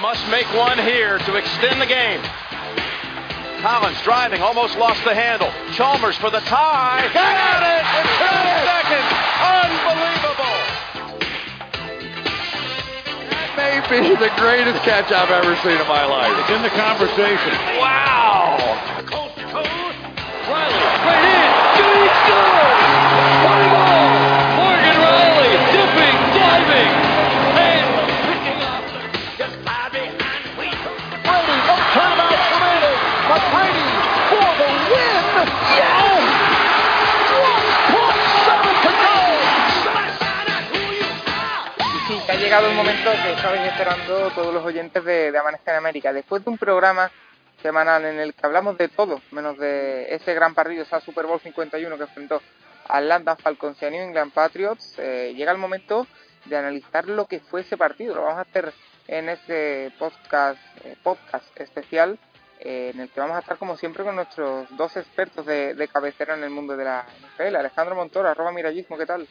Must make one here to extend the game. Collins driving, almost lost the handle. Chalmers for the tie. Got it in 10 seconds. Unbelievable. That may be the greatest catch I've ever seen in my life. It's in the conversation. Wow. Llegado el momento que estabais esperando todos los oyentes de, de en América. Después de un programa semanal en el que hablamos de todo, menos de ese gran partido, esa Super Bowl 51 que enfrentó Atlanta Falcons y a New England Patriots, eh, llega el momento de analizar lo que fue ese partido. Lo vamos a hacer en este podcast, eh, podcast especial eh, en el que vamos a estar como siempre con nuestros dos expertos de, de cabecera en el mundo de la NFL. Alejandro Montoro, arroba mirallismo, ¿qué tal?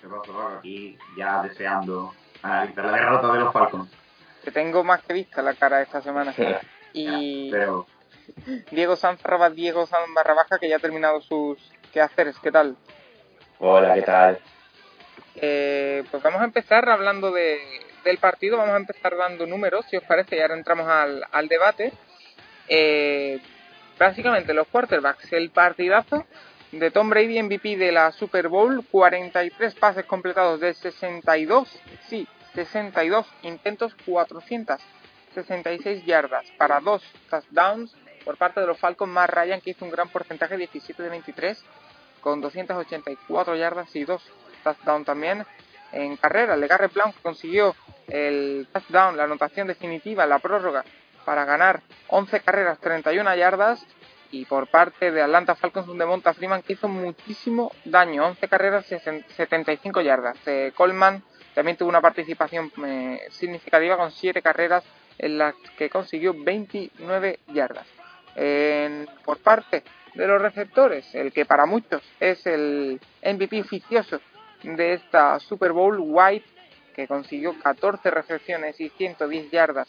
¿Qué pasa? Aquí ya deseando analizar la derrota de los Falcons. Que tengo más que vista la cara esta semana. Y Pero Diego Sanz, Diego Sanz barra baja, que ya ha terminado sus quehaceres, ¿qué tal? Hola, ¿qué tal? Eh, pues vamos a empezar hablando de, del partido, vamos a empezar dando números, si os parece, y ahora entramos al, al debate. Eh, básicamente los quarterbacks, el partidazo de Tom Brady, MVP de la Super Bowl, 43 pases completados de 62, sí, 62 intentos, 466 yardas para dos touchdowns por parte de los Falcons, más Ryan que hizo un gran porcentaje, 17 de 23, con 284 yardas y dos touchdowns también en carrera. LeGarrette Blount consiguió el touchdown, la anotación definitiva, la prórroga, para ganar 11 carreras, 31 yardas. Y por parte de Atlanta Falcons, un Devonta Freeman que hizo muchísimo daño, 11 carreras, 75 yardas. Eh, Coleman también tuvo una participación eh, significativa con 7 carreras en las que consiguió 29 yardas. Por parte de los receptores, el que para muchos es el MVP oficioso de esta Super Bowl, White, que consiguió 14 recepciones y 110 yardas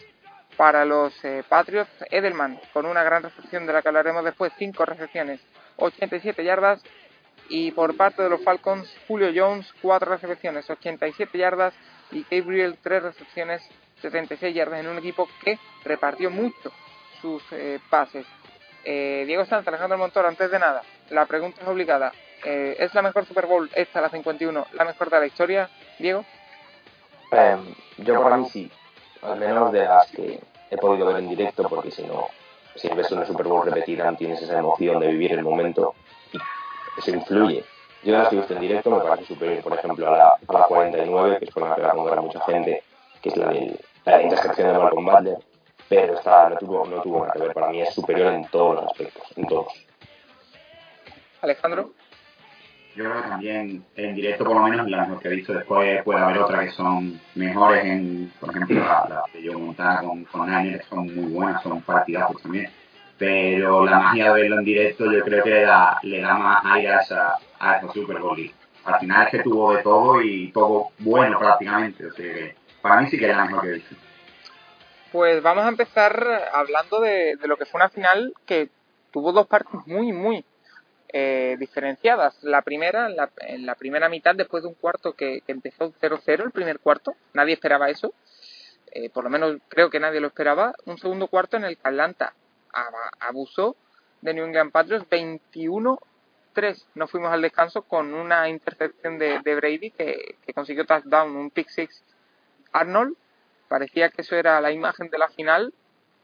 para los eh, Patriots. Edelman, con una gran recepción de la que hablaremos después, 5 recepciones, 87 yardas. Y por parte de los Falcons, Julio Jones, 4 recepciones, 87 yardas. Y Gabriel, 3 recepciones, 76 yardas en un equipo que repartió mucho sus eh, pases. Eh, Diego Sanz, Alejandro Montoro, antes de nada, la pregunta es obligada. Eh, ¿Es la mejor Super Bowl esta, la 51, la mejor de la historia? Diego. Yo para mí sí, al menos de las que he podido ver en directo, porque si no, si ves una Super Bowl repetida, no tienes esa emoción de vivir el momento y eso influye. Yo las que he visto en directo me parece superior, por ejemplo, a la, a la 49, que es por la que va a contar mucha gente, que es la de la intercepción de Malcolm Butler, pero esta no tuvo, no tuvo nada que ver. Para mí es superior en todos los aspectos, en todos. Alejandro. Yo también en directo, por lo menos, la mejor que he visto. Después puede haber otras que son mejores, en, por ejemplo, la, la de Joe Montana con, con Niners son muy buenas, son partidazos también. Pero la magia de verlo en directo, yo creo que le da, le da más aire a esa, a esa Super Bowl. Al final es que tuvo de todo y todo bueno prácticamente. O sea para mí sí que es la mejor que he visto. Pues vamos a empezar hablando de, de lo que fue una final que tuvo dos partes muy, muy eh, diferenciadas. La primera, en la, en la primera mitad, después de un cuarto que, empezó 0-0, el primer cuarto, nadie esperaba eso. Eh, por lo menos creo que nadie lo esperaba. Un segundo cuarto en el que Atlanta ab- abusó de New England Patriots 21-3. Nos fuimos al descanso con una intercepción de, de Brady que, que consiguió touchdown, un pick six Arnold. Parecía que eso era la imagen de la final,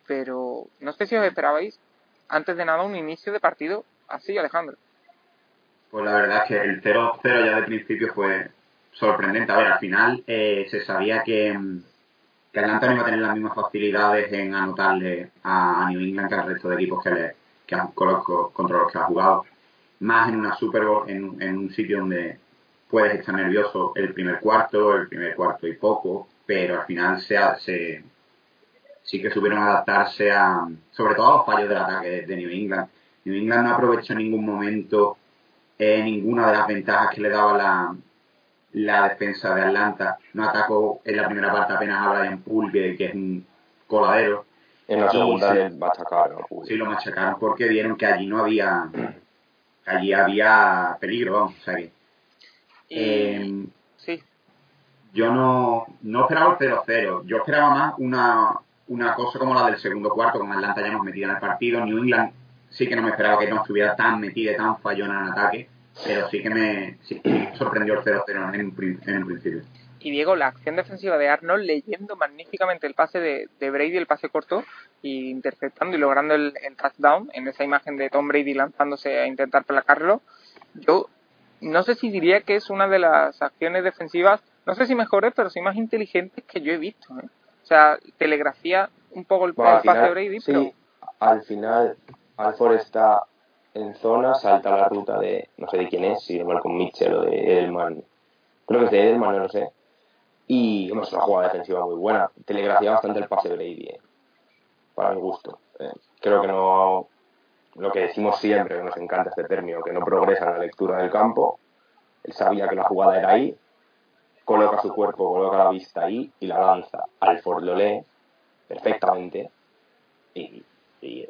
pero no sé si os esperabais antes de nada un inicio de partido así, Alejandro. Pues la verdad es que el 0-0 ya de principio fue sorprendente. A ver, al final eh, se sabía que, mm, que Atlanta no iba a tener las mismas facilidades en anotarle a, New England que al resto de equipos que, que contra los que ha jugado. Más en una Super en, en un sitio donde puedes estar nervioso el primer cuarto, el primer cuarto y poco, pero al final se, se sí que supieron adaptarse a, sobre todo a los fallos del ataque de New England. New England no aprovechó en ningún momento eh, ninguna de las ventajas que le daba la, la defensa de Atlanta. No atacó en la primera parte apenas a Brian Poole, que, es un coladero. En la segunda le machacaron. Sí, lo machacaron porque vieron que allí no había. allí había peligro, vamos. O sea que. Eh, sí. Yo no, no esperaba el 0-0. Yo esperaba más una, una cosa como la del segundo cuarto, con Atlanta ya hemos metido en el partido. New England sí que no me esperaba que no estuviera tan metida y tan fallona en ataque pero sí que me, sorprendió el 0-0 en, en, principio. Y Diego, la acción defensiva de Arnold leyendo magníficamente el pase de, Brady, el pase corto, y interceptando y logrando el, touchdown en esa imagen de Tom Brady lanzándose a intentar placarlo, yo no sé si diría que es una de las acciones defensivas, no sé si mejores, pero sí más inteligentes que yo he visto. ¿eh? O sea, telegrafía un poco el, pase de Brady, sí, al final Alford está en zona, salta la ruta de, no sé de quién es, si de Malcolm Mitchell o de Edelman, creo que es de Edelman, no lo sé, y es una jugada defensiva muy buena, telegrafía bastante el pase de Brady, eh, para mi gusto. Eh, creo que no, lo que decimos siempre, que nos encanta este término, que no progresa en la lectura del campo, él sabía que la jugada era ahí, coloca su cuerpo, coloca la vista ahí y la lanza. Alford lo lee perfectamente. Y, y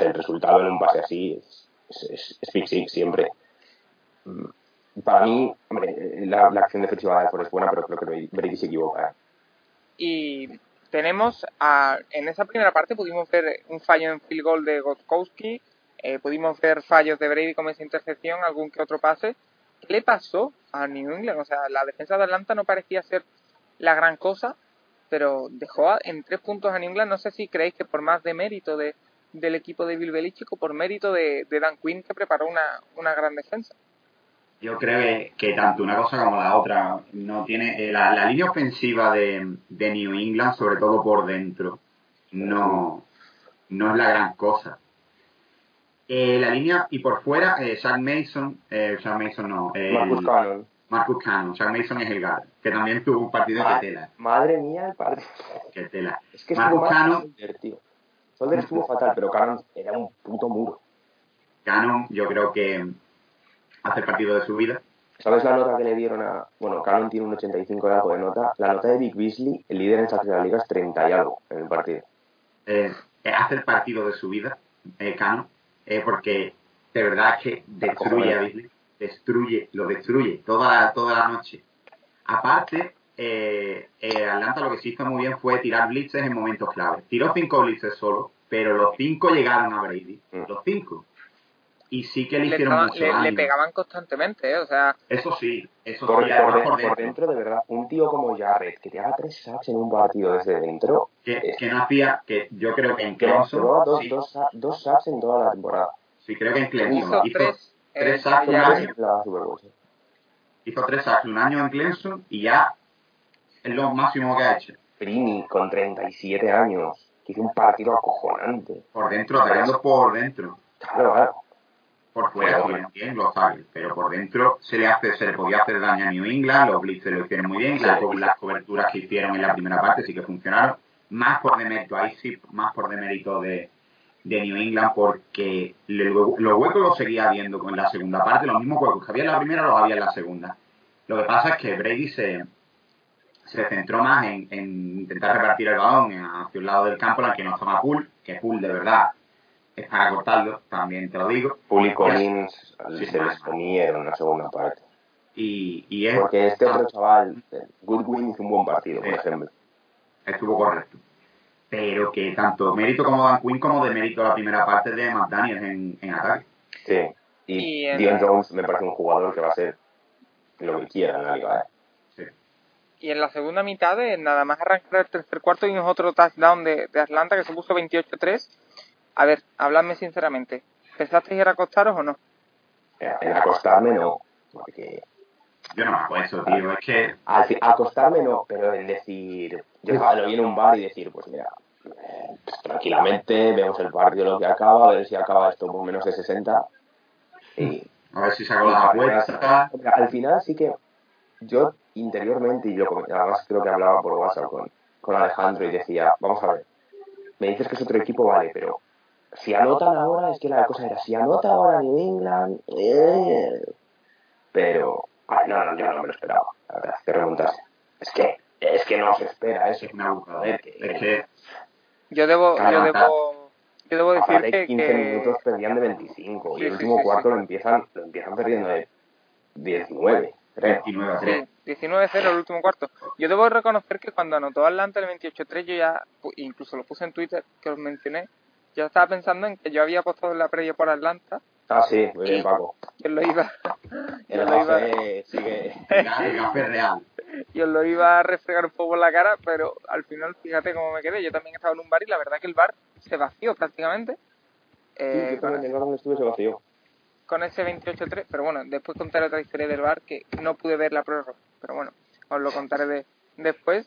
el resultado en un pase así es es, es siempre. Mm, para mí, la, acción defensiva de Alford es buena, pero creo que Brady se equivoca. Y tenemos, a, en esa primera parte pudimos ver un fallo en field goal de Gotkowski, eh, pudimos ver fallos de Brady como esa intercepción, algún que otro pase. ¿Qué le pasó a New England? O sea, la defensa de Atlanta no parecía ser la gran cosa, pero dejó en tres puntos a New England. No sé si creéis que por más de mérito de, del equipo de Bill Belichick por mérito de, Dan Quinn que preparó una, una gran defensa. Yo creo que, tanto una cosa como la otra no tiene eh, la, línea ofensiva de, New England, sobre todo por dentro, no, no es la gran cosa. Eh, la línea y por fuera, eh, Mason, eh, Mason no, Marcus Cannon. Marcus Cannon, Mason es el GAR, que también tuvo un partido de tela. Madre mía, el partido. Que tela. Es que Marcus Cannon, Solder estuvo fatal, pero Cannon era un puto muro. Cannon, yo creo que hace el partido de su vida. ¿Sabes la nota que le dieron a. Bueno, Cannon tiene un 85 de algo de nota. La nota de Big Beasley, el líder en de la liga, es 30 y algo en el partido. Eh, hace el partido de su vida, eh, Cannon, eh, porque de verdad que destruye a Beasley. Destruye, lo destruye toda toda la noche. Aparte, eh, eh, Atlanta lo que sí hizo muy bien fue tirar blitzes en momentos clave. Tiró cinco blitzes solo, pero los cinco llegaron a Brady. Mm. Los cinco. Y sí que le, hicieron mucho le, le, pegaban constantemente, ¿eh? o sea... Eso sí, eso por, sí. Por, dentro. de verdad, un tío como Jarrett, que te haga tres sacks en un partido desde dentro... Que, que no hacía, que yo creo que en Clemson... Dos, dos, dos, sacks en toda la temporada. Sí, creo que en Clemson hizo, tres, tres sacks un año. Hizo tres sacks un año en Clemson y ya es lo máximo que ha hecho. Prini, con 37 años, que hizo un partido acojonante. Por dentro, atacando por dentro. Claro, claro. Por fuera, bien, lo sabe, pero por dentro se le hace, se le podía hacer daño a New England, los blitzes lo hicieron muy bien, las, las coberturas que hicieron en la primera parte sí que funcionaron, más por demérito, ahí sí, más por demérito de, de New England, porque los huecos los seguía viendo con la segunda parte, los mismos huecos que había en la primera los había en la segunda. Lo que pasa es que Brady se, se centró más en, intentar repartir el balón hacia un lado del campo en el que no estaba Pool, que Pool de verdad es para cortarlo, también te lo digo. Pool y Collins se les comieron en la segunda parte. Y, y es, Porque este otro chaval, Goodwin, hizo un buen partido, por ejemplo. Estuvo correcto. Pero que tanto mérito como Dan Quinn como de mérito la primera parte de McDaniels en, en ataque. Sí. Y, y Dion Jones me parece un jugador que va a ser lo que quiera en la liga. ¿eh? Y en la segunda mitad, de nada más arrancar el tercer cuarto, vimos otro touchdown de, de Atlanta que se puso 28-3. A ver, habladme sinceramente, ¿pensasteis ir a acostaros o no? En acostarme no, porque Yo no me acuerdo, tío. Es que. Al acostarme no, pero en decir. Yo lo vi en un bar y decir, pues mira, eh, pues tranquilamente, vemos el partido lo que acaba, a ver si acaba esto por menos de 60. Y, A ver si saco las apuestas. Mira, Al final sí que yo interiormente, y yo además creo que hablaba por WhatsApp con, con Alejandro y decía, vamos a ver, me dices que es otro equipo, vale, pero si anotan ahora, es que la cosa era, si anota ahora New England, eh, pero, ay, no, no, yo no me lo esperaba, la verdad, que remontase. Es que, es que no se espera eso. Es una burrada. Yo debo, yo debo, yo debo decir Aparte, que, 15 que- minutos perdían de 25 Sí, y el sí, último sí, cuarto sí. lo empiezan lo empiezan perdiendo de 19, creo. 29 a 3. Sí, 19-0 el último cuarto. Yo debo reconocer que cuando anotó Atlanta el 28-3, yo ya, incluso lo puse en Twitter, que os mencioné, yo estaba pensando en que yo había apostado en la previa por Atlanta, Ah, sí, muy bien, Paco. que lo iba, yo lo iba, sigue. Real. yo lo iba a refregar un poco en la cara, pero al final fíjate cómo me quedé. Yo también estaba en un bar y la verdad que el bar se vació prácticamente. Eh, yo con, también, el donde estuve se vació. Con ese 28-3, pero bueno, después contaré otra historia del bar que no pude ver la prórroga, pero bueno, os lo contaré de, después.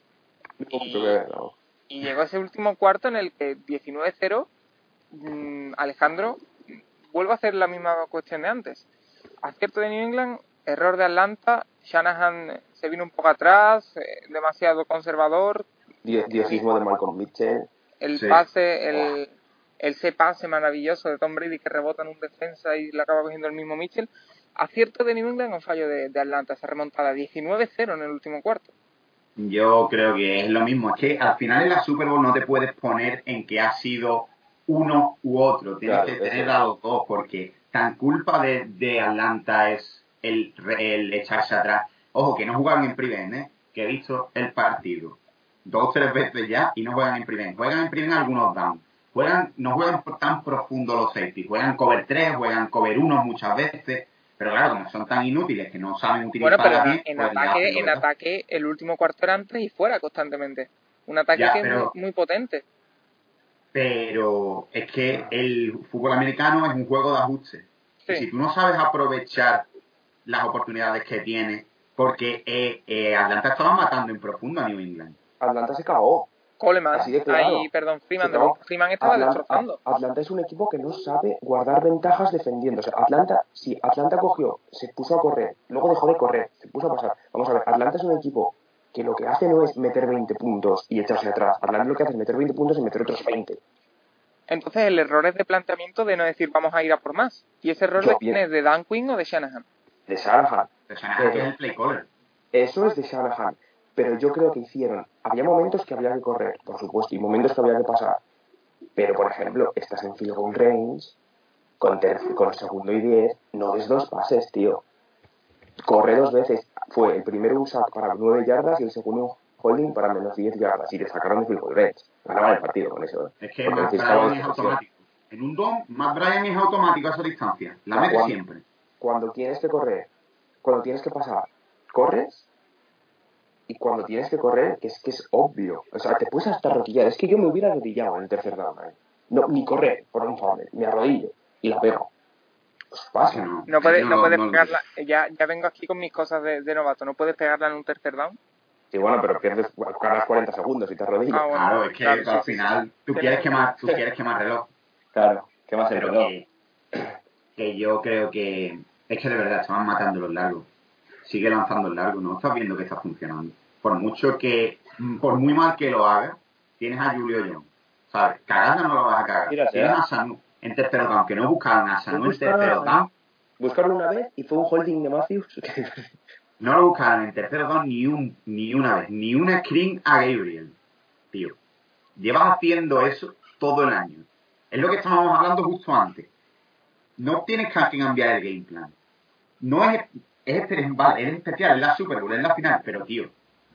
Ver, no. Y llegó ese último cuarto en el que 19-0, mm, Alejandro vuelve a hacer la misma cuestión de antes. Acierto de New England, error de Atlanta, Shanahan se vino un poco atrás, eh, demasiado conservador, Di- Diosismo de Malcolm Mitchell. el Sí. pase, el, el se pase maravilloso de Tom Brady que rebota en un defensa y lo acaba cogiendo el mismo Mitchell. Acierto de New England o fallo de, de Atlanta, esa remontada 19-0 en el último cuarto. Yo creo que es lo mismo. Es que al final en la Super Bowl no te puedes poner en que ha sido uno u otro. Tienes Claro, que tener a los dos porque tan culpa de, de Atlanta es el, echarse atrás. Ojo, que no jugaban en prevent, ¿eh? Que he visto el partido dos o tres veces ya y no juegan en prevent. Juegan en prevent algunos down. Juegan, no juegan por tan profundo los safety. Juegan cover 3, juegan cover 1 muchas veces. Pero claro, como son tan inútiles que no saben utilizar Bueno, pero bien, en pues ataque, en que ataque el último cuarto eran tres y fuera constantemente. Un ataque Ya, que es muy, muy potente. pero es que el fútbol americano es un juego de ajustes. Sí. Si tú no sabes aprovechar las oportunidades que tienes, porque eh, eh, Atlanta estaba matando en profundo a New England. Atlanta se cagó. Coleman, Así de claro. ahí, perdón, Freeman. Freeman estaba Atlanta, destrozando. Atlanta es un equipo que no sabe guardar ventajas defendiendo. O sea, Atlanta, si Atlanta cogió, se puso a correr, luego dejó de correr, se puso a pasar. Vamos a ver, Atlanta es un equipo que lo que hace no es meter 20 puntos y echarse atrás. Atlanta lo que hace es meter 20 puntos y meter otros 20. Entonces el error es de planteamiento de no decir vamos a ir a por más. Y ese error de es, de Dan Quinn o de Shanahan. De Shanahan. Sea, Shanahan es el play caller. Eso es de Shanahan. Pero yo creo que hicieron. Había momentos que había que correr, por supuesto, y momentos que había que pasar. Pero, por ejemplo, estás en field goal range, con, con segundo y 10, no des dos pases, tío. Corre dos veces. Fue el primero un sack para 9 yardas y el segundo un holding para menos 10 yardas. Y te sacaron de field goal range. Ganaban el partido con eso. ¿eh? Es que Porque necesitaban Bryan es automático. En un DOM, Matt Bryan es automático a esa distancia. La mete siempre. Cuando tienes que correr, cuando tienes que pasar, corres. Y cuando tienes que correr, que es que es obvio. O sea, te puedes hasta arrodillar. Es que yo me hubiera arrodillado en el tercer down. ¿eh? No, ni correr por un foul. Me arrodillo y la pego. Pues pasa. No, No puedes, no puedes no pegarla. Ya, ya vengo aquí con mis cosas de, de novato. No puedes pegarla en un tercer down. Sí, bueno, pero pierdes, ganas 40 segundos y te arrodillas. Ah, bueno. Claro, es que Claro, al sí, final sí. tú quieres quemar, tú quieres quemar reloj. Claro, ¿qué más pero que, que yo creo que es que de verdad estaban matando los largos. Sigue lanzando el largo, no estás viendo que está funcionando. Por mucho que, por muy mal que lo haga, tienes a Julio Jones. ¿Sabes? Cagarla no lo vas a cagar. Tienes sea. a Sanu en tercero down, que no buscaron a Sanu en tercero down. Buscaron una vez y fue un holding de Matthews. No lo buscaron en tercero down ni, un, ni una vez, ni una screen a Gabriel. Tío, llevas haciendo eso todo el año. Es lo que estábamos hablando justo antes. No tienes que cambiar el game plan. No es, es, espe- vale, es especial, es la Super Bowl, es la final, pero tío,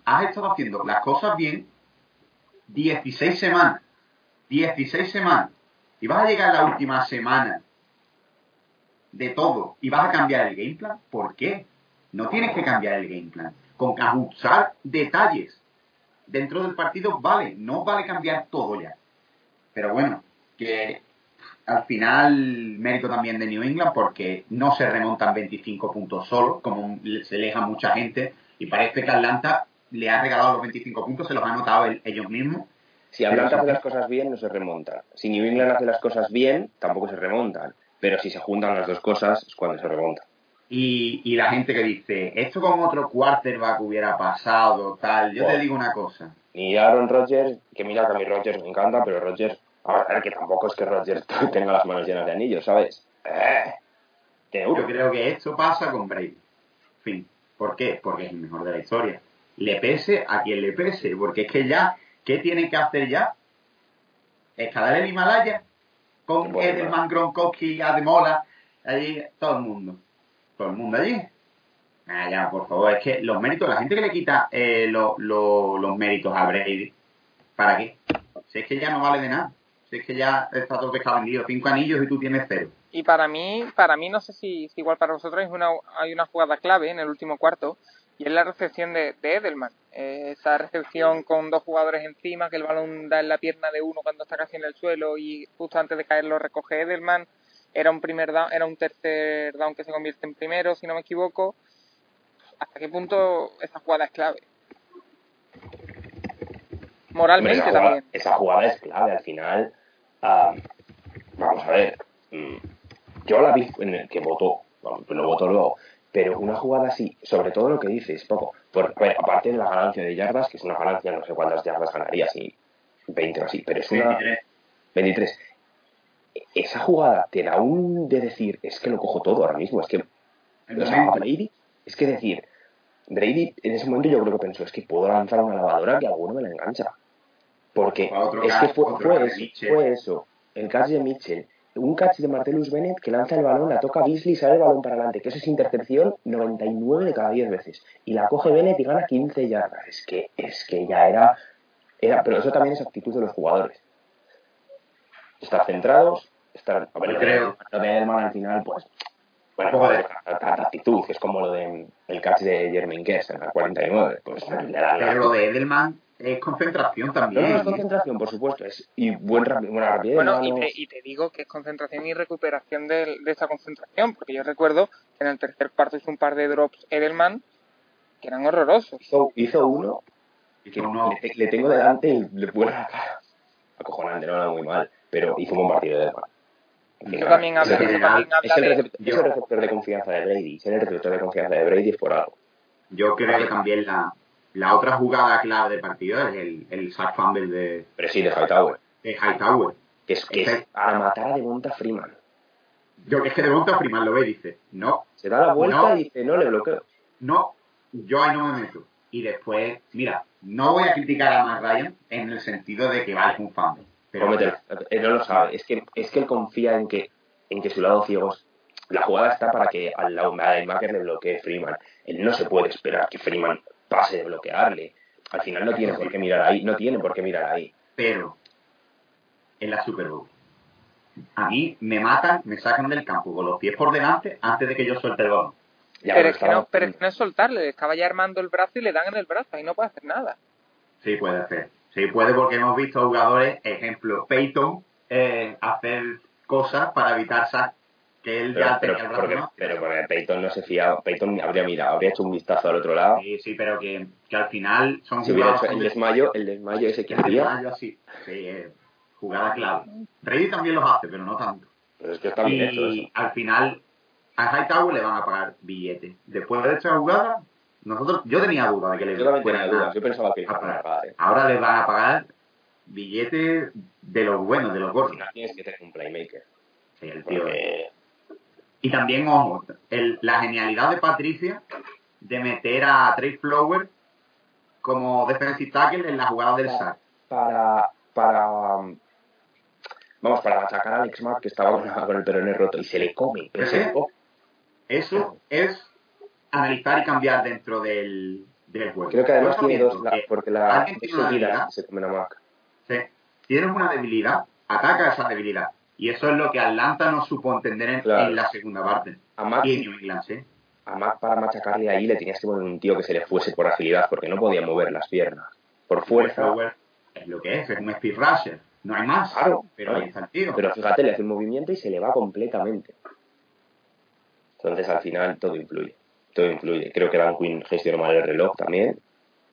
has estado haciendo las cosas bien 16 semanas. 16 semanas. Y vas a llegar a la última semana de todo y vas a cambiar el game plan. ¿Por qué? No tienes que cambiar el game plan. Con ajustar detalles dentro del partido vale. No vale cambiar todo ya. Pero bueno, que al final, mérito también de New England porque no se remontan 25 puntos solo, como se leja mucha gente, y parece que Atlanta le ha regalado los 25 puntos, se los ha anotado el- ellos mismos. Si Atlanta hace las cosas bien, no se remontan. Si New England hace las cosas bien, tampoco se remontan. Pero si se juntan las dos cosas, es cuando se remontan. Y, y la gente que dice, esto con otro quarterback hubiera pasado, tal. Yo te digo una cosa. Ni Aaron Rodgers, que mira que a mí Rodgers me encanta, pero Rodgers, a ver, que tampoco es que Rodgers tenga las manos llenas de anillos, ¿sabes? Eh, Yo creo que esto pasa con Brady. Fin. ¿Por qué? Porque es el mejor de la historia. Le pese a quien le pese, porque es que ya, ¿qué tiene que hacer ya? Escalar el Himalaya con Bueno, Edelman, Gronkowski, Ademola, allí, todo el mundo. Todo el mundo allí. Ah, ya, por favor, es que los méritos, la gente que le quita eh, lo- lo- los méritos a Brady, ¿para qué? Si es que ya no vale de nada. Si es que ya está todo pescado vendido. Cinco anillos y tú tienes cero. Y para mí, para mí no sé si, si igual para vosotros es una, hay una jugada clave en el último cuarto y es la recepción de, de Edelman. Eh, esa recepción con dos jugadores encima, que el balón da en la pierna de uno cuando está casi en el suelo y justo antes de caer lo recoge Edelman. Era un primer down, era un tercer down que se convierte en primero, si no me equivoco. ¿Hasta qué punto esa jugada es clave? Moralmente esa, jugada, también. esa jugada es clave al final. ah, vamos a ver. mm, yo la vi en el que votó, lo votó luego. Pero una jugada así, sobre todo lo que dices, poco. Por, aparte de la ganancia de yardas, que es una ganancia, no sé cuántas yardas ganaría, si 20 o así, pero es una. 23. 23. Esa jugada te da un de decir, es que lo cojo todo ahora mismo, es que o sea. Brady, es que decir, Brady en ese momento yo creo que pensó, es que puedo lanzar una lavadora que alguno me la engancha. Porque es catch, que fue, fue de eso, fue eso, el catch de Mitchell, un catch de Martellus Bennett que lanza el balón, la toca Beasley y sale el balón para adelante, que eso es intercepción 99 de cada 10 veces. Y la coge Bennett y gana 15 yardas. Es que, es que ya era, era, pero eso también es actitud de los jugadores. Estar centrados, estar, a ver, Yo creo- lo de Edelman al final, pues, bueno, de- tanta actitud, que es como lo de el catch de Jermaine Guest en la 49, pues la- Pero lo de Edelman es concentración no, también. no, es concentración, por supuesto, es, y buen buena rapidez. de Bueno, y te, y te digo que es concentración y recuperación del- de, esa concentración, porque yo recuerdo que en el tercer cuarto hizo un par de drops Edelman que eran horrorosos. hizo, hizo uno que le, te- le tengo delante y le vuela la cara. Acojonante, no era muy mal, pero hizo un buen partido de Edelman. Final, también es el- también es de... receptor, es el receptor de confianza de Brady. Ser el receptor de confianza de Brady es por algo. Yo creo que también la, la otra jugada clave del partido es el, el sack fumble de, Pero sí, de Hightower. de Hightower. Que es, que es para matar a Devonta Freeman. Yo es que de Bonta Freeman lo ve y dice, no, Se da la vuelta No. y dice, no le bloqueo. no, yo ahí no me meto. Y después, mira, no voy a criticar a Matt Ryan en el sentido de que vale, es un fumble. Pero Cómetelo. Él no lo sabe. Es que, es que él confía en que, en que su lado ciego es- La jugada está para que al lado al linebacker le bloquee Freeman. Él no se puede esperar que Freeman pase de bloquearle. Al final no tiene por qué mirar ahí. No tiene por qué mirar ahí. pero en la Super Bowl. A mí me matan, me sacan del campo con los pies por delante antes de que yo suelte el balón. Ya, pero, es que no, pero es que no es soltarle, le estaba ya armando el brazo y le dan en el brazo, ahí no puede hacer nada. Sí puede hacer. Sí puede porque hemos visto jugadores, ejemplo, Peyton, eh, hacer cosas para evitar que él pero, ya pero, tenía el brazo, porque, ¿no? pero porque Peyton no se fiaba. Peyton habría mirado, habría hecho un vistazo al otro lado. Sí, sí, pero que, que al final son Si hubiera jugadas... hecho el desmayo, el desmayo ese que El hacía. desmayo así. Sí, eh, jugada clave. Brady también los hace, pero no tanto. Pero es que está bien hecho eso. al final a Hightower le van a pagar billetes. Después de esta jugada, nosotros, yo tenía duda de que le Yo también tenía a- dudas. Yo pensaba que le a pagar. pagar. ¿eh? Ahora les van a pagar billetes de los buenos, de los gordos. tienes que tener un playmaker. Sí, el tío. Porque Y también, ojo, el- la genialidad de Patricia de meter a Trey Flower como defensive tackle en la jugada del sack. para, para um, vamos, para machacar a Alex Mack que estaba con, el peroné roto y se le come, pero se le come. Eso es analizar y cambiar dentro del, del juego. Creo que además tiene dos, la- que porque la tiene una se comen a Mack. Sí. Tienes una debilidad, ataca esa debilidad. Y eso es lo que Atlanta no supo entender en, Claro. en la segunda parte. A Mack, Y en New England, sí. para machacarle ahí le tenías que poner un tío que se le fuese por agilidad porque no podía mover las piernas. Por fuerza, es lo que es, es un speed rusher. No hay más, Claro, pero ¿no? ahí está el. Pero fíjate, le hace un movimiento y se le va completamente. Entonces al final todo influye. Todo influye. Creo que Dan Quinn gestionó mal el reloj también,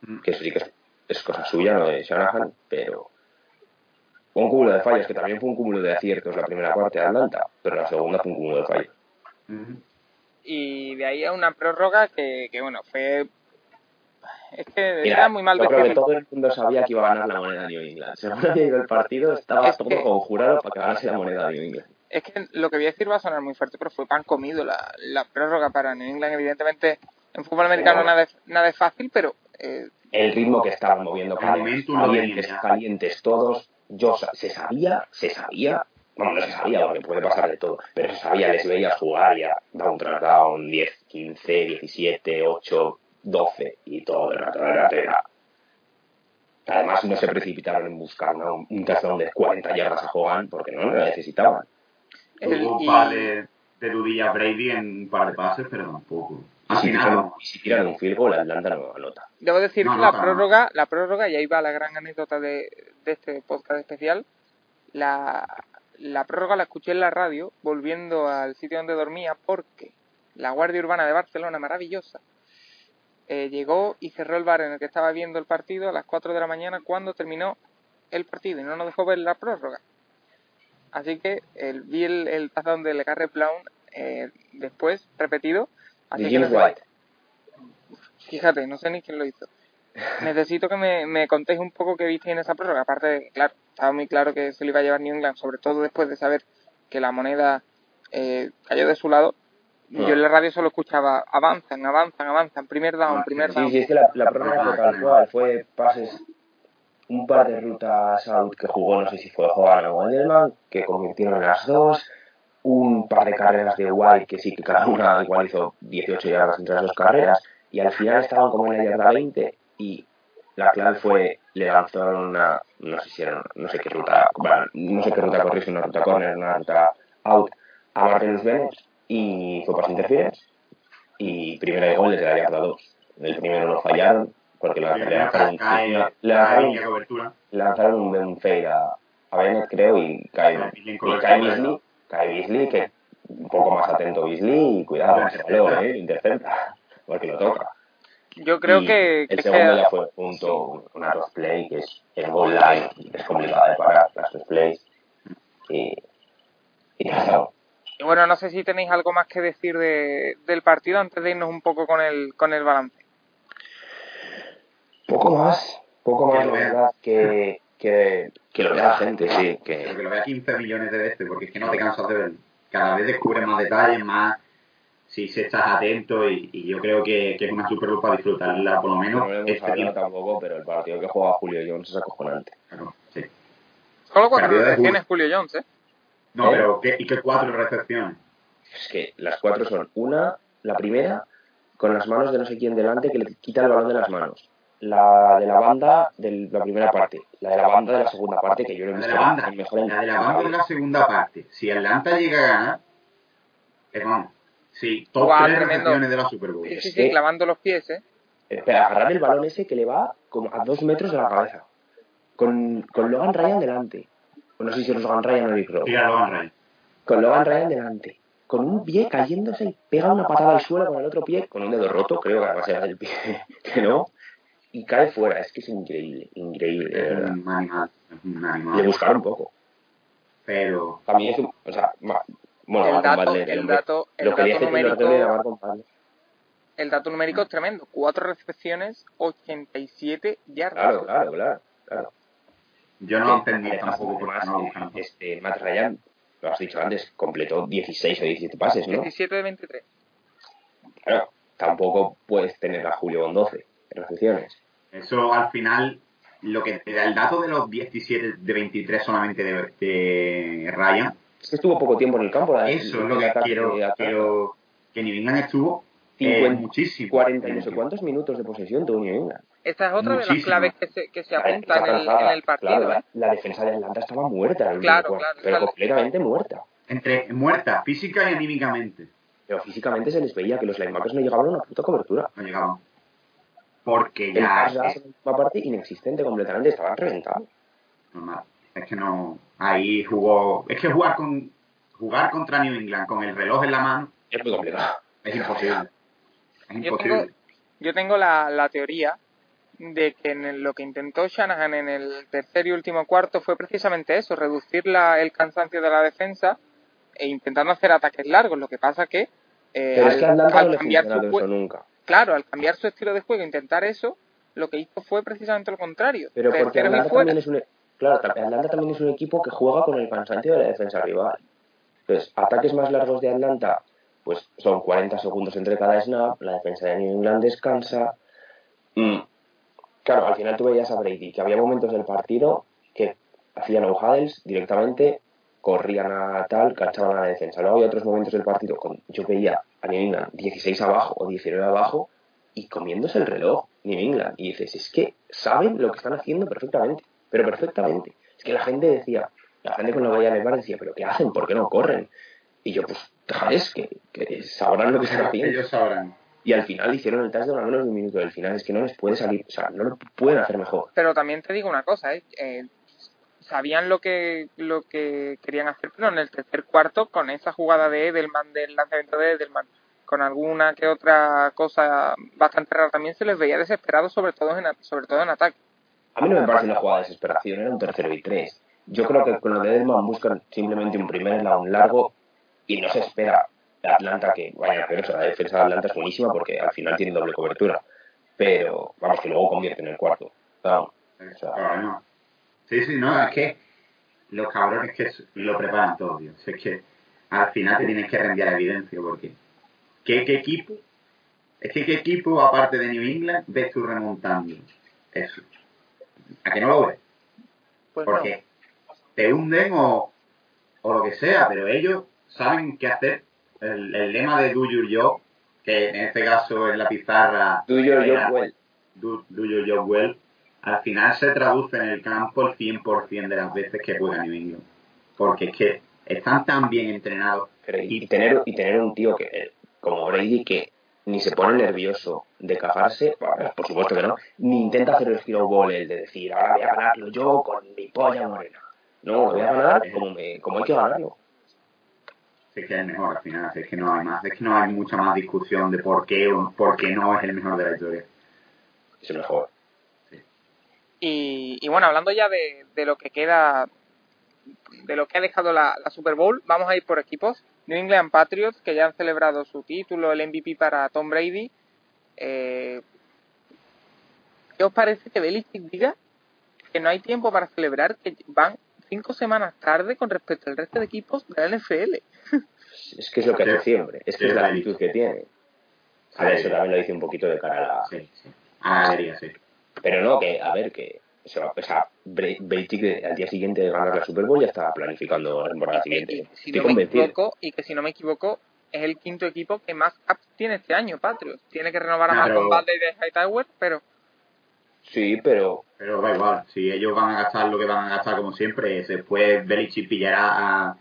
Mm. que eso sí que es, es cosa suya, no de Shanahan, pero un cúmulo de fallos, que también fue un cúmulo de aciertos la primera parte de Atlanta, pero la segunda fue un cúmulo de fallos. Y de ahí a una prórroga que, que bueno, fue... Es que Mira, era muy mal yo creo que todo el mundo sabía que iba a ganar la moneda de New England. Según había ido el partido, estaba Es todo que- conjurado para que ganase la moneda de New England. Es que lo que voy a decir va a sonar muy fuerte, pero fue pan comido la, la prórroga para New England. Evidentemente, en fútbol americano Claro. nada es, nada es fácil, pero eh, el ritmo que estaban moviendo calientes, calientes todos. Yo se sabía, se sabía, bueno, no se sabía porque puede pasar de todo, pero se sabía, les veías jugar ya down tras down, 10, 15, 17, 8, 12 y todo el rato era era- Además no se precipitaron en buscar ¿no? un touchdown de 40 yardas a Hogan porque no lo necesitaban. el- Tuvo un par de, de dudillas Brady en un par de pases, pero tampoco. Un field goal, Atlanta anota. debo decir No, que no, la no, no. prórroga, la prórroga, y ahí va la gran anécdota de, de este podcast especial, la, la prórroga la escuché en la radio volviendo al sitio donde dormía porque la Guardia Urbana de Barcelona, maravillosa, eh, llegó y cerró el bar en el que estaba viendo el partido a las 4 de la mañana cuando terminó el partido y no nos dejó ver la prórroga. Así que el, vi el, el touchdown de Brown eh, después, repetido. Así De James White. Fíjate, no sé ni quién lo hizo. Necesito que me, me contéis un poco qué visteis en esa prórroga. Aparte, de, claro, estaba muy claro que se lo iba a llevar New England, sobre todo después de saber que la moneda eh, cayó de su lado. Ah. Yo en la radio solo escuchaba avanzan, avanzan, avanzan, primer down, Ah, primer Sí, down. sí, es que la, la prórroga fue tal cual, fue pases, un par de rutas out que jugó, no sé si fue Hogan o Edelman, que convirtieron en las dos, un par de carreras de White, que sí, que cada una igual hizo 18 yardas entre las dos carreras, y al final estaban como en la yarda 20, y la clave fue, le lanzaron una, no sé si era, no sé qué ruta, bueno, no sé qué ruta corrió, una ruta corner, una ruta out, a Martinus Bennett, y fue para interference, y primera de gol desde la yarda 2. El primero lo fallaron porque le lanzaron, lanzaron, lanzaron un, un fade a, a Bennett, creo, y cae, y cae Beasley, cae Beasley, que un poco más atento Beasley, y cuidado, Lo que se lo eh, intercepta, porque lo toca. Yo creo Y que, que el segundo ya fue punto, una cross play, que es el goal line, es complicada de parar, las dos plays, y, y y bueno, no sé si tenéis algo más que decir de, del partido antes de irnos un poco con el, con el balance. Poco más, poco más, la verdad, que, que, que lo vea la gente, sí, Pero que que lo vea 15 millones de veces, porque es que no te cansas de verlo. Cada vez descubres más detalles, más si se estás atento, y, y yo creo que, que es una super para disfrutarla, por lo menos no este tiempo. tampoco, pero el partido que juega Julio Jones es acojonante. Claro, sí. Solo cuatro recepciones Julio Jones, ¿eh? No, pero ¿qué, ¿y qué cuatro recepciones? Es que las cuatro son una, la primera, con las manos de no sé quién delante que le quita el balón de las manos. La de la banda de la primera parte, la de la banda de la segunda parte, que yo lo he La de visto la banda, el mejor la de la banda de la segunda parte. Si Atlanta llega a ganar, hermano, sí, top Guau, tres tremendo. de la Super Bowl. Sí, sí, sí, clavando los pies, ¿eh? Espera, agarrar el balón ese que le va como a dos metros de la cabeza. Con, con Logan Ryan delante. O no sé si es Logan Ryan o Eric Rowe. Tira Logan Ryan. Con Logan Ryan delante. Con un pie cayéndose y pega una patada al suelo con el otro pie, con un dedo roto, creo que además era del pie, que no. Y cae fuera. Es que es increíble, increíble, de Es verdad. un animal, es un Le animal. buscaron un poco. Pero También es un. O sea, ma- bueno, El dato, Butler, el dato, el Lo que le dato numérico, de el dato numérico es tremendo. Cuatro recepciones, 87 yardas. Claro, claro, claro. claro. yo no entendí Además, tampoco por qué además, no este, Matt Ryan, lo has dicho antes, completó 16 o 17 pases, ¿no? 17 de 23. Claro, tampoco puedes tener a Julio con 12 recepciones. Eso al final, lo que te da el dato de los 17 de 23 solamente de, de Ryan, Es que estuvo poco tiempo en el campo. la- eso es lo que ataque quiero, quiero que New England estuvo eh, 50, muchísimo. 40 y no sé cuántos minutos de posesión tuvo New England. Esta es otra de las claves que se, que se apunta en el, en el partido. claro, ¿eh? la, la defensa de Atlanta estaba muerta Claro, claro, pero claro. completamente muerta. Entre muerta, física y anímicamente. Pero físicamente se les veía que los linebackers no llegaban a una puta cobertura. No llegaban. Porque El ya. rush en la parte inexistente completamente, estaban reventados. normal. Es que no, ahí jugó, es que jugar con, jugar contra New England con el reloj en la mano Es muy complicado. es imposible. Es Yo imposible. tengo, yo tengo la, la teoría de que en el- lo que intentó Shanahan en el tercer y último cuarto fue precisamente eso, reducir la- el cansancio de la defensa e intentando hacer ataques largos. Lo que pasa que, eh, Pero es que al, no cambiar su nunca. Claro, al cambiar su estilo de juego, intentar eso, lo que hizo fue precisamente lo contrario. Pero porque Atlanta también es un e- claro, ta- Atlanta también es un equipo que juega con el cansancio de la defensa rival. Entonces, ataques más largos de Atlanta, pues son 40 segundos entre cada snap, la defensa de New England descansa. Mm, Claro, al final tú veías a Brady, que había momentos del partido que hacían no huddles directamente, corrían a tal, cachaban a la defensa. Luego había otros momentos del partido, con, yo veía England 16 abajo o 19 abajo y comiéndose el reloj, New England. Y dices, es que saben lo que están haciendo perfectamente, pero perfectamente. Es que la gente decía, la gente cuando veía en el bar decía, pero ¿qué hacen? ¿Por qué no corren? Y yo, pues, déjales, que, que sabrán lo que están haciendo. Ellos sabrán. Y al final hicieron el touchdown a menos de un minuto del final. Es que no les puede salir, o sea, no lo pueden hacer mejor. Pero también te digo una cosa, ¿eh? Eh, sabían lo que lo que querían hacer, pero en el tercer cuarto, con esa jugada de Edelman, del lanzamiento de Edelman, con alguna que otra cosa bastante rara, también se les veía desesperados, sobre todo en, a- sobre todo en ataque. A mí no me parece una jugada de desesperación, era un tercero y tres. Yo creo que con lo de Edelman buscan simplemente un primer down largo y no se espera Atlanta que vaya eso. La defensa de Atlanta es buenísima porque al final tiene doble cobertura. Pero, vamos, que luego convierte en el cuarto. O sea. Sí, sí, no, es que los cabrones que lo preparan todo, tío. Es que al final te tienes que rendir a evidencia, porque ¿qué, qué equipo? Es que qué equipo, aparte de New England, ves tú remontando eso. ¿A que no lo ves? Pues no. Porque te hunden o, o lo que sea, pero ellos saben qué hacer. El, el lema de Do Your Job, que en este caso en la pizarra do your job well. do, do your job well, al final se traduce en el campo el 100% de las veces que juega New England. Porque es que están tan bien entrenados. Y, tener, y tener un tío que, como Brady que ni se pone nervioso de cagarse, bueno, por supuesto que no, ni intenta hacer el hero ball, el de decir, ahora voy a ganarlo yo con mi polla morena. No, lo voy a ganar como, me, como hay que ganarlo. Es que es el mejor al final, es que no hay más, es que no hay mucha más discusión de por qué o por qué no es el mejor de la historia. Es el mejor. Y, y bueno, hablando ya de, de lo que queda, de lo que ha dejado la, la Super Bowl, vamos a ir por equipos. New England Patriots, que ya han celebrado su título, el MVP para Tom Brady. Eh, ¿Qué os parece que Belichick diga que no hay tiempo para celebrar, que van cinco semanas tarde con respecto al resto de equipos de la NFL? Es que es lo que hace siempre, es que es la actitud que tiene. A ver, eso también lo dice un poquito de cara a la... Sí, sí. A la galería, sí. Pero no, que, a ver, que se va, o sea, Belichick al día siguiente de ganar la Super Bowl ya estaba planificando la temporada siguiente. y si Estoy no me convencido. equivoco, y que si no me equivoco, es el quinto equipo que más caps tiene este año, Patriots. Tiene que renovar a Claro. Malcolm Butler y de Hightower, pero Sí, pero Pero da igual, si ellos van a gastar lo que van a gastar como siempre, después Belichick pillará a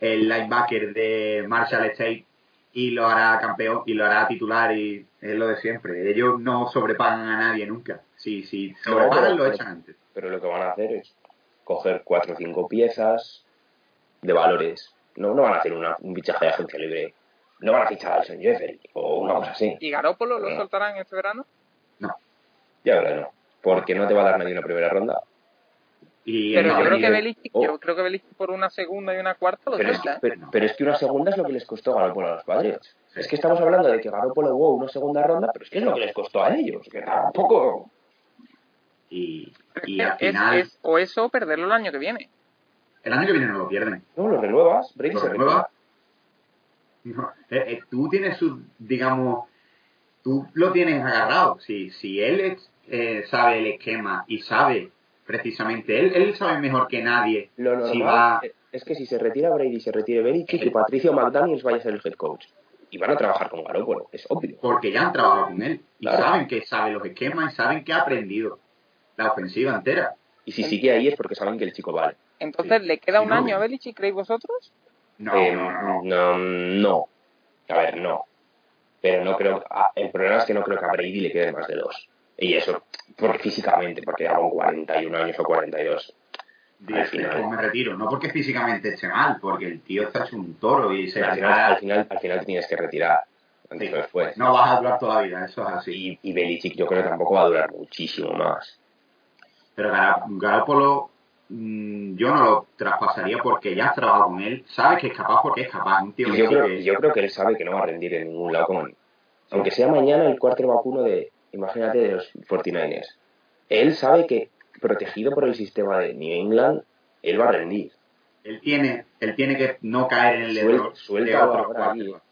el linebacker de Marshall State y lo hará campeón y lo hará titular y es lo de siempre. Ellos no sobrepagan a nadie nunca. Lo echan antes. pero lo que van a hacer es coger cuatro o cinco piezas de valores. No, no van a hacer una, un fichaje de agencia libre. No van a fichar a Alson Jeffrey o una cosa así. ¿y Garoppolo lo No. soltarán este verano? Ya verdad no. Porque no te va a dar nadie una primera ronda. Y Pero no, yo creo que el- Belichick, oh. yo creo que Belichick por una segunda y una cuarta lo Pero es, que, ¿eh? pero, pero es que una segunda es lo que les costó Garoppolo a los Patriots. Es que estamos hablando de que Garoppolo wow, una segunda ronda, pero es que es lo que les costó a ellos. Que tampoco... y, al final, es- o eso o perderlo el año que viene. el año que viene no lo pierden. No, lo renuevas, Brady ¿Lo se renueva? renueva. No, eh, eh, tú tienes su, digamos, tú lo tienes agarrado. Si, si él es, eh, sabe el esquema y sabe precisamente, él, él sabe mejor que nadie Lo normal si va es que si se retira Brady, se retire Belichick y Patricio McDaniels vaya a ser el head coach. Y van a trabajar con Garoppolo, es obvio. porque ya han trabajado con él y Claro. saben que sabe los esquemas y saben que ha aprendido la ofensiva entera. Y si sigue ahí es porque saben que el chico vale. Entonces, ¿le queda un No. año a Belichick, creéis vosotros? No, Eh, no, no. no, no. A ver, no. Pero no creo. ah, El problema es que no creo que a Brady le quede más de dos. Y eso, por, físicamente, porque hago 41 años o 42. dice, pues me retiro. No porque físicamente esté mal, porque el tío está hecho un toro y se al, final, al, final, al final te tienes que retirar. Antes Sí. o después. No vas a durar toda la vida, eso es así. Y, y Belichick yo creo que tampoco va a durar muchísimo más. Pero Garoppolo mm, yo no lo traspasaría porque ya has trabajado con él, sabes que es capaz porque es capaz. Un tío Y yo creo, que- yo creo que él sabe que no va a rendir en ningún lado con Aunque sea mañana el cuarto vacuno de, imagínate, de los 49ers. Él sabe que, protegido por el sistema de New England, él va a rendir. él tiene, él tiene que no caer en el Suel- error de suelta otros quarterbacks.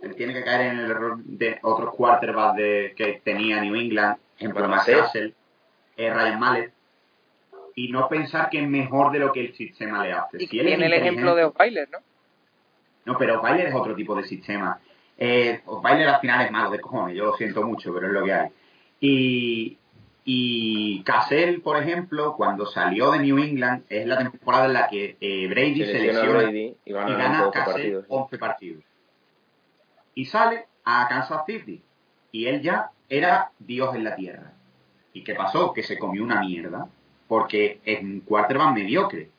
Él tiene que caer en el error de otros quarterbacks de, que tenía New England, ejemplo Bueno, eh, Ryan Mallet, y no pensar que es mejor de lo que el sistema le hace. Y Si él tiene el ejemplo de Osweiler, ¿no? No, pero Osweiler es otro tipo de sistema. Eh, Osweiler al final es malo de cojones, yo lo siento mucho, pero es lo que hay. Y, y Cassell, por ejemplo, cuando salió de New England, es la temporada en la que eh, Brady Se se, lesiona Brady y van y a gana Cassell partidos. 11 partidos. Y sale a Kansas City. Y él ya era Dios en la tierra. ¿Y qué pasó? Que se comió una mierda. Porque es un quarterback mediocre.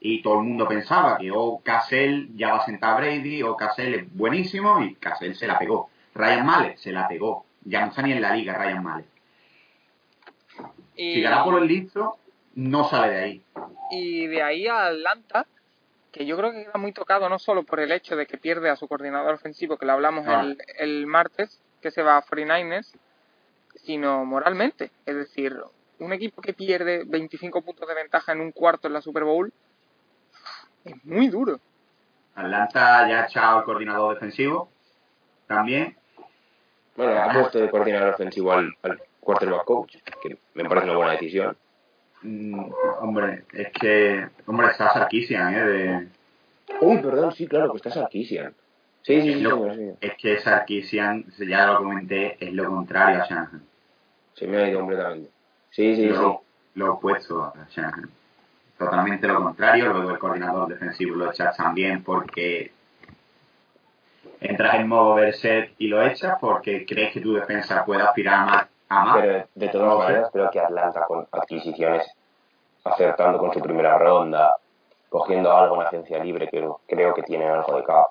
Y todo el mundo pensaba que o Cassell ya va a sentar a Brady, o Cassell es buenísimo, y Cassell se la pegó. Ryan Mallet se la pegó. Ya no está ni en la liga Ryan Mallet. Y, Si Garapolo es listo, no sale de ahí. y de ahí a Atlanta, que yo creo que queda muy tocado no solo por el hecho de que pierde a su coordinador ofensivo, que lo hablamos Ah. el, el martes, que se va a 49ers, sino moralmente. Es decir, un equipo que pierde 25 puntos de ventaja en un cuarto en la Super Bowl es muy duro. Atlanta ya ha echado el coordinador defensivo. También. Bueno, ha puesto de coordinador ofensivo al, al quarterback coach, que me parece una buena decisión. Mm, hombre, es que. Hombre, está Sarkisian, ¿eh? De, Uy, perdón, sí, claro, que está Sarkisian. Sí, sí, sí, Lo- sí. es que Sarkisian, ya lo comenté, es lo contrario a Shanahan. Se me ha ido completamente. Sí, sí, sí. lo, lo opuesto a Shanahan. Totalmente lo contrario. Luego el coordinador defensivo lo echas también porque entras en modo Berserk y lo echas porque crees que tu defensa puede aspirar a más. A más. Pero de todas maneras, creo que Atlanta con adquisiciones, acertando con su primera ronda, cogiendo algo en agencia libre, que creo que tiene algo de cap.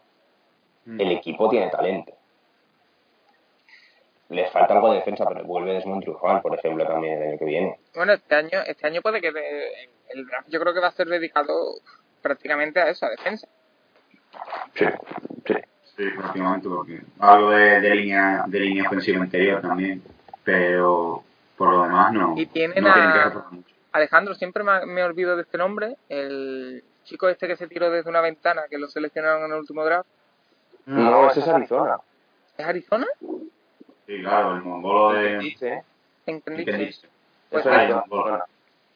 Mm. El equipo tiene talento. Les falta algo de defensa, pero vuelve Desmond Trufant, por ejemplo, también el año que viene. Bueno, este año, este año puede que de- el draft yo creo que va a ser dedicado prácticamente a eso, a defensa. Sí, sí. Sí, prácticamente, porque algo de, de línea de línea ofensiva interior también, pero por lo demás no, Y tienen no tienen a- que. Alejandro, siempre me, me olvido de este nombre, el chico este que se tiró desde una ventana, que lo seleccionaron en el último draft. No, ese es Arizona. ¿Es Arizona? Sí, claro, el mongolo de... ¿Entendiste? Pues eso es eso. Arizona.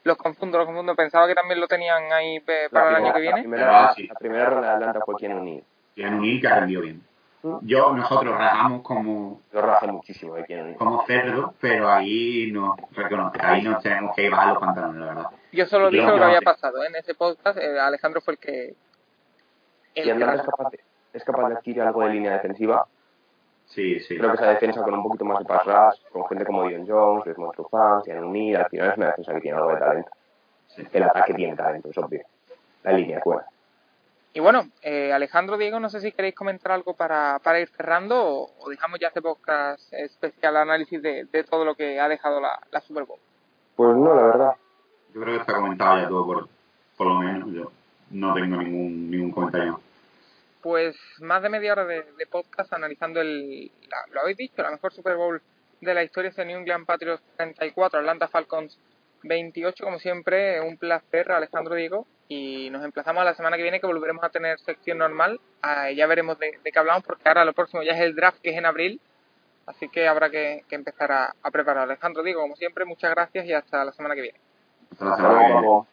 Los confundo, los confundo. Pensaba que también lo tenían ahí para el La año que viene. La primera, Ah, sí. la primera ronda de Atlanta fue quien unir. Tiene un ir que ha rendido bien. Mm. Yo, nosotros rajamos como, Yo rajé muchísimo de quien unir. como cerdo, pero ahí nos recono- ahí nos tenemos que bajar los pantalones, la verdad. Yo solo dije lo que había pasado ¿eh? en ese podcast. eh, Alejandro fue el que... el que Atlanta la- es capaz, de, es capaz de adquirir algo de línea defensiva, Sí, sí. creo que esa defensa con un poquito más de pass rush, con gente como Dion Jones, Desmond Trufant, tienen unir, al final es una defensa que tiene algo de talento. sí. El ataque tiene talento, es obvio. La línea es buena. Y bueno, eh, Alejandro, Diego, no sé si queréis comentar algo para, para ir cerrando o, o dejamos ya este podcast especial análisis de, de todo lo que ha dejado la, la Super Bowl. Pues no, la verdad. Yo creo que está comentado ya todo, por, por lo menos. Yo no tengo ningún, ningún comentario. Pues más de media hora de, podcast analizando el, la- lo habéis dicho, la mejor Super Bowl de la historia es el New England Patriots 34, Atlanta Falcons 28, como siempre, un placer, Alejandro Diego, y nos emplazamos a la semana que viene que volveremos a tener sección normal, ya veremos de, qué hablamos, porque ahora lo próximo ya es el draft, que es en abril, así que habrá que, empezar a, preparar. Alejandro Diego, como siempre, muchas gracias y hasta la semana que viene. Hasta la